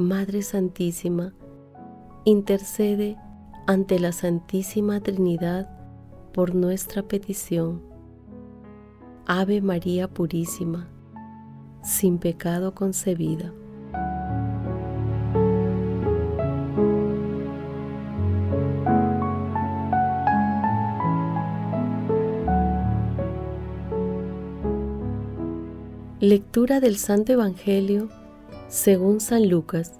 Madre Santísima, intercede ante la Santísima Trinidad por nuestra petición. Ave María Purísima, sin pecado concebida. Lectura del Santo Evangelio según San Lucas,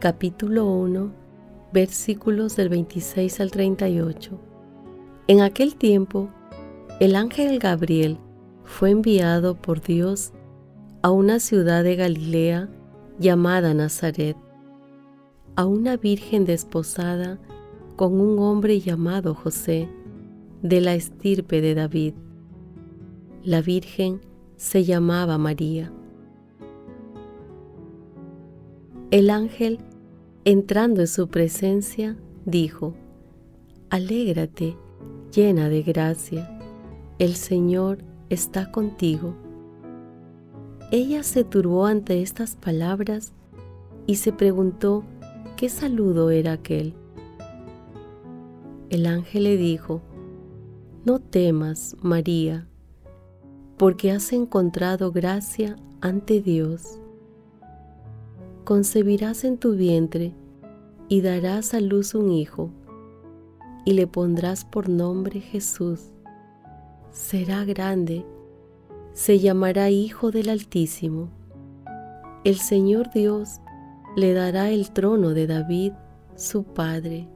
capítulo 1, versículos del 26 al 38. En aquel tiempo, el ángel Gabriel fue enviado por Dios a una ciudad de Galilea llamada Nazaret, a una virgen desposada con un hombre llamado José, de la estirpe de David. La virgen se llamaba María. El ángel, entrando en su presencia, dijo, Alégrate, llena de gracia, el Señor está contigo. Ella se turbó ante estas palabras y se preguntó qué saludo era aquel. El ángel le dijo, No temas, María, porque has encontrado gracia ante Dios concebirás en tu vientre y darás a luz un hijo, y le pondrás por nombre Jesús. Será grande, se llamará Hijo del Altísimo. El Señor Dios le dará el trono de David, su padre.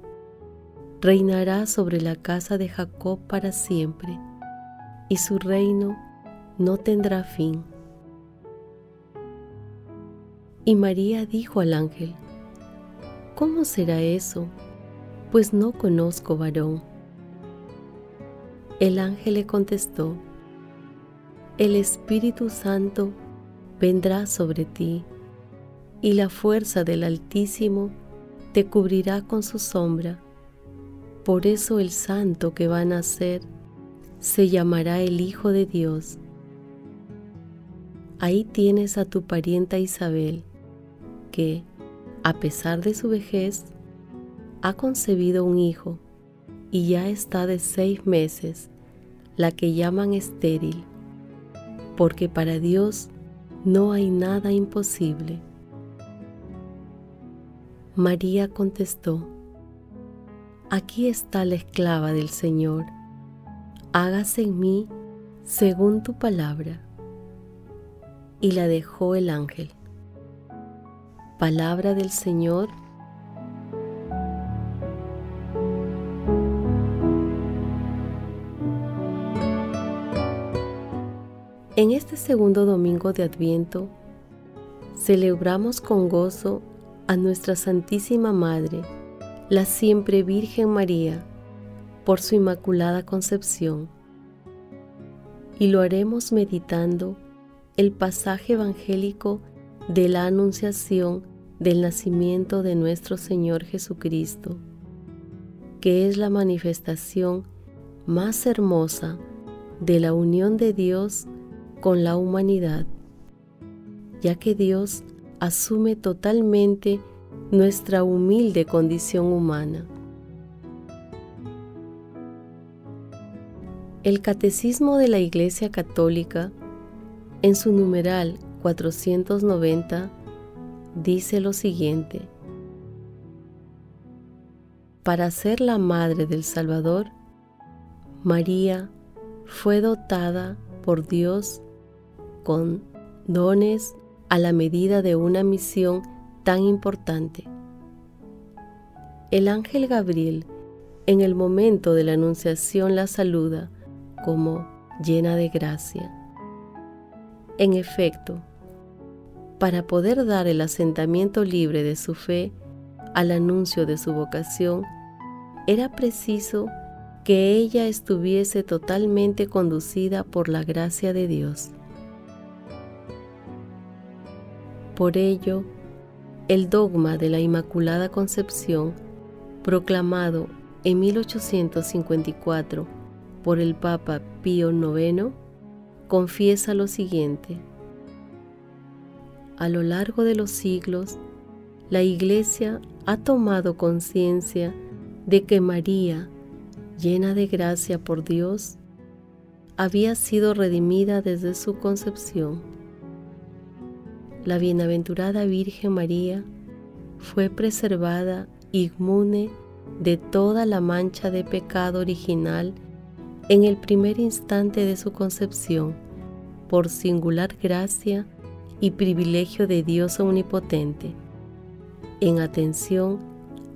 Reinará sobre la casa de Jacob para siempre, y su reino no tendrá fin. Y María dijo al ángel, ¿Cómo será eso? Pues no conozco varón. El ángel le contestó, El Espíritu Santo vendrá sobre ti, y la fuerza del Altísimo te cubrirá con su sombra. Por eso el santo que va a nacer se llamará el Hijo de Dios. Ahí tienes a tu parienta Isabel que, a pesar de su vejez, ha concebido un hijo y ya está de seis meses, la que llaman estéril, porque para Dios no hay nada imposible. María contestó, Aquí está la esclava del Señor, hágase en mí según tu palabra. Y la dejó el ángel. Palabra del Señor. En este segundo domingo de Adviento, celebramos con gozo a nuestra Santísima Madre, la siempre Virgen María, por su Inmaculada Concepción. Y lo haremos meditando el pasaje evangélico de la anunciación del nacimiento de nuestro Señor Jesucristo, que es la manifestación más hermosa de la unión de Dios con la humanidad, ya que Dios asume totalmente nuestra humilde condición humana. El Catecismo de la Iglesia Católica, en su numeral 490 dice lo siguiente. Para ser la madre del Salvador, María fue dotada por Dios con dones a la medida de una misión tan importante. El ángel Gabriel en el momento de la anunciación la saluda como llena de gracia. En efecto, para poder dar el asentamiento libre de su fe al anuncio de su vocación, era preciso que ella estuviese totalmente conducida por la gracia de Dios. Por ello, el dogma de la Inmaculada Concepción, proclamado en 1854 por el Papa Pío IX, confiesa lo siguiente. A lo largo de los siglos, la Iglesia ha tomado conciencia de que María, llena de gracia por Dios, había sido redimida desde su concepción. La bienaventurada Virgen María fue preservada inmune de toda la mancha de pecado original en el primer instante de su concepción, por singular gracia y privilegio de Dios Omnipotente, en atención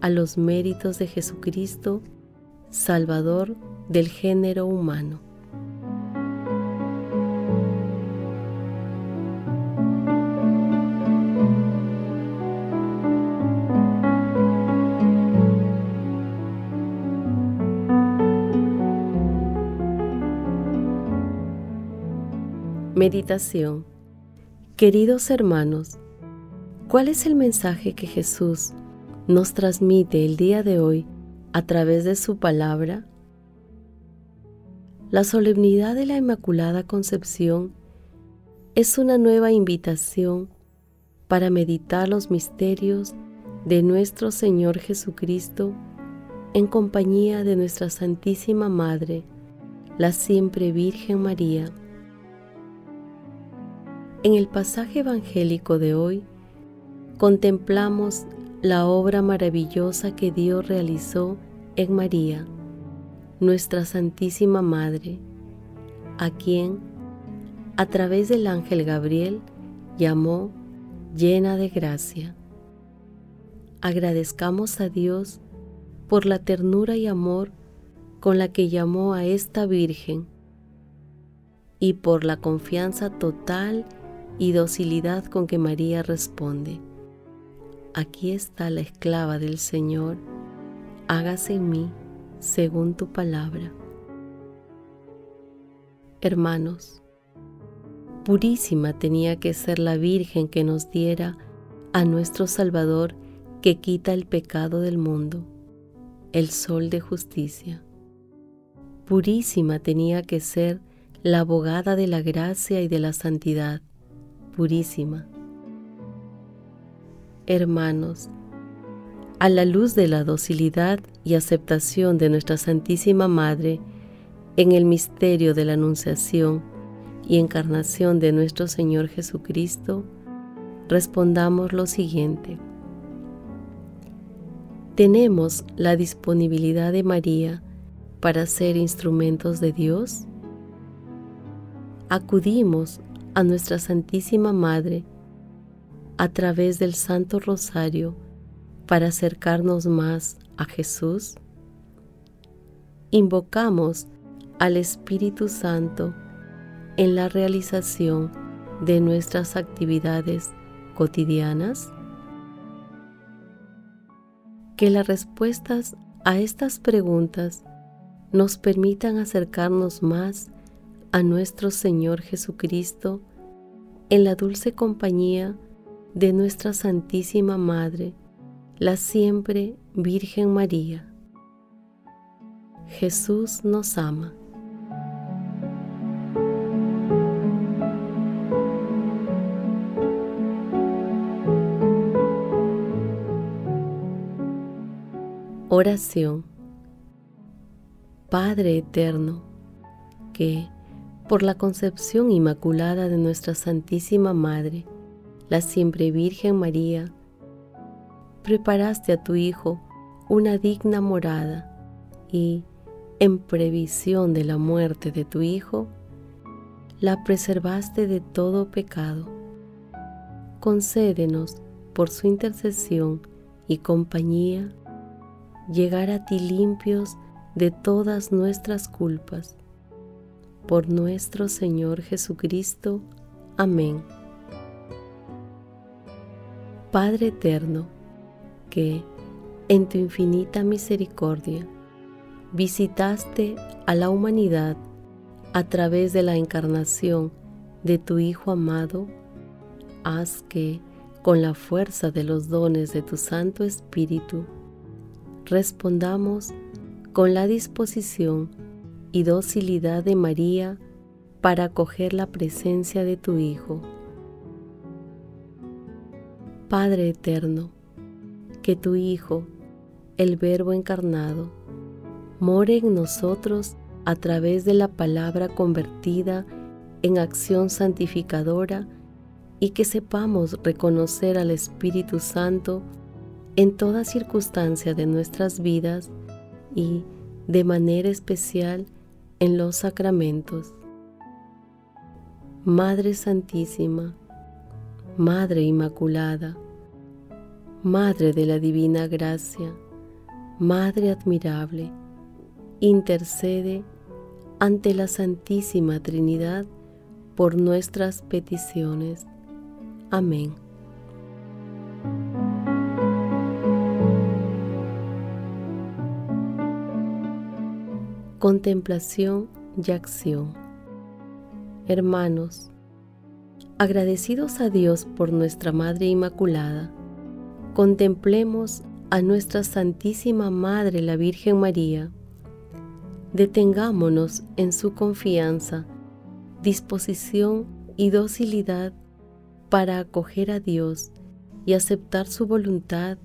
a los méritos de Jesucristo, Salvador del género humano. Meditación Queridos hermanos, ¿cuál es el mensaje que Jesús nos transmite el día de hoy a través de su palabra? La solemnidad de la Inmaculada Concepción es una nueva invitación para meditar los misterios de nuestro Señor Jesucristo en compañía de nuestra Santísima Madre, la siempre Virgen María. En el pasaje evangélico de hoy contemplamos la obra maravillosa que Dios realizó en María, nuestra Santísima Madre, a quien, a través del ángel Gabriel, llamó llena de gracia. Agradezcamos a Dios por la ternura y amor con la que llamó a esta Virgen y por la confianza total y docilidad con que María responde, Aquí está la esclava del Señor, hágase en mí según tu palabra. Hermanos, purísima tenía que ser la Virgen que nos diera a nuestro Salvador que quita el pecado del mundo, el sol de justicia. Purísima tenía que ser la abogada de la gracia y de la santidad, purísima. Hermanos, a la luz de la docilidad y aceptación de nuestra Santísima Madre en el misterio de la Anunciación y encarnación de nuestro Señor Jesucristo, respondamos lo siguiente. ¿Tenemos la disponibilidad de María para ser instrumentos de Dios? ¿Acudimos a nuestra Santísima Madre a través del Santo Rosario para acercarnos más a Jesús? Invocamos al Espíritu Santo en la realización de nuestras actividades cotidianas? Que las respuestas a estas preguntas nos permitan acercarnos más a nuestro Señor Jesucristo en la dulce compañía de nuestra Santísima Madre, la siempre Virgen María. Jesús nos ama. Oración Padre Eterno, que por la concepción inmaculada de nuestra Santísima Madre, la siempre Virgen María, preparaste a tu Hijo una digna morada y, en previsión de la muerte de tu Hijo, la preservaste de todo pecado. Concédenos, por su intercesión y compañía, llegar a ti limpios de todas nuestras culpas. Por nuestro Señor Jesucristo. Amén. Padre eterno, que en tu infinita misericordia visitaste a la humanidad a través de la encarnación de tu Hijo amado, haz que, con la fuerza de los dones de tu Santo Espíritu, respondamos con la disposición y docilidad de María para acoger la presencia de tu Hijo. Padre eterno, que tu Hijo, el Verbo encarnado, more en nosotros a través de la palabra convertida en acción santificadora y que sepamos reconocer al Espíritu Santo en toda circunstancia de nuestras vidas y, de manera especial, en los sacramentos. Madre Santísima, Madre Inmaculada, Madre de la Divina Gracia, Madre admirable, intercede ante la Santísima Trinidad por nuestras peticiones. Amén. Contemplación y acción. Hermanos, agradecidos a Dios por nuestra Madre Inmaculada, contemplemos a nuestra Santísima Madre la Virgen María. Detengámonos en su confianza, disposición y docilidad para acoger a Dios y aceptar su voluntad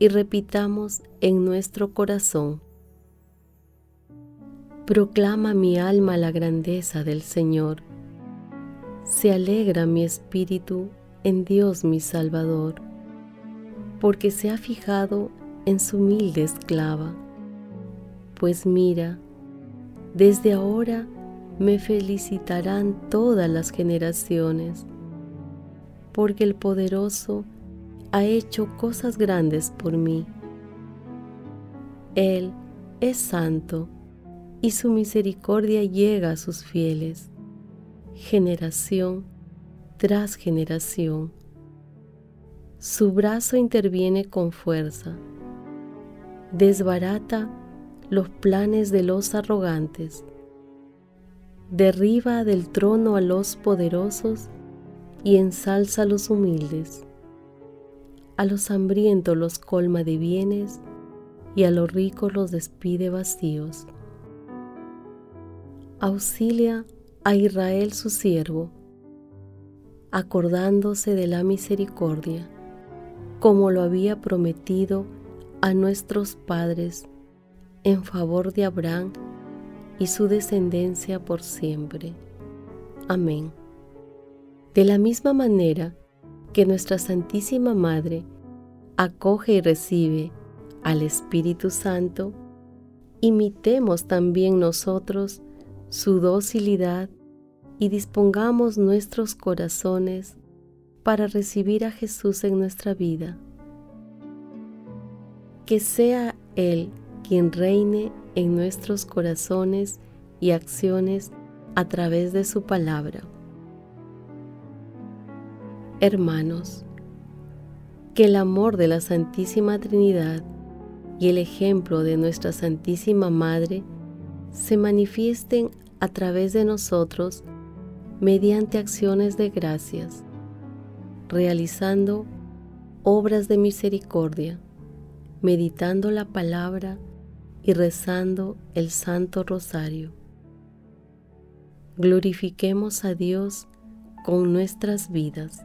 y repitamos en nuestro corazón Proclama mi alma la grandeza del Señor. Se alegra mi espíritu en Dios mi Salvador, porque se ha fijado en su humilde esclava. Pues mira, desde ahora me felicitarán todas las generaciones, porque el poderoso ha hecho cosas grandes por mí. Él es santo y su misericordia llega a sus fieles, generación tras generación. Su brazo interviene con fuerza, desbarata los planes de los arrogantes, derriba del trono a los poderosos y ensalza a los humildes. A los hambrientos los colma de bienes y a los ricos los despide vacíos auxilia a Israel su siervo, acordándose de la misericordia, como lo había prometido a nuestros padres en favor de Abraham y su descendencia por siempre. Amén. De la misma manera que nuestra Santísima Madre acoge y recibe al Espíritu Santo, imitemos también nosotros su docilidad y dispongamos nuestros corazones para recibir a Jesús en nuestra vida. Que sea Él quien reine en nuestros corazones y acciones a través de su palabra. Hermanos, que el amor de la Santísima Trinidad y el ejemplo de nuestra Santísima Madre se manifiesten a través de nosotros mediante acciones de gracias, realizando obras de misericordia, meditando la palabra y rezando el Santo Rosario. Glorifiquemos a Dios con nuestras vidas.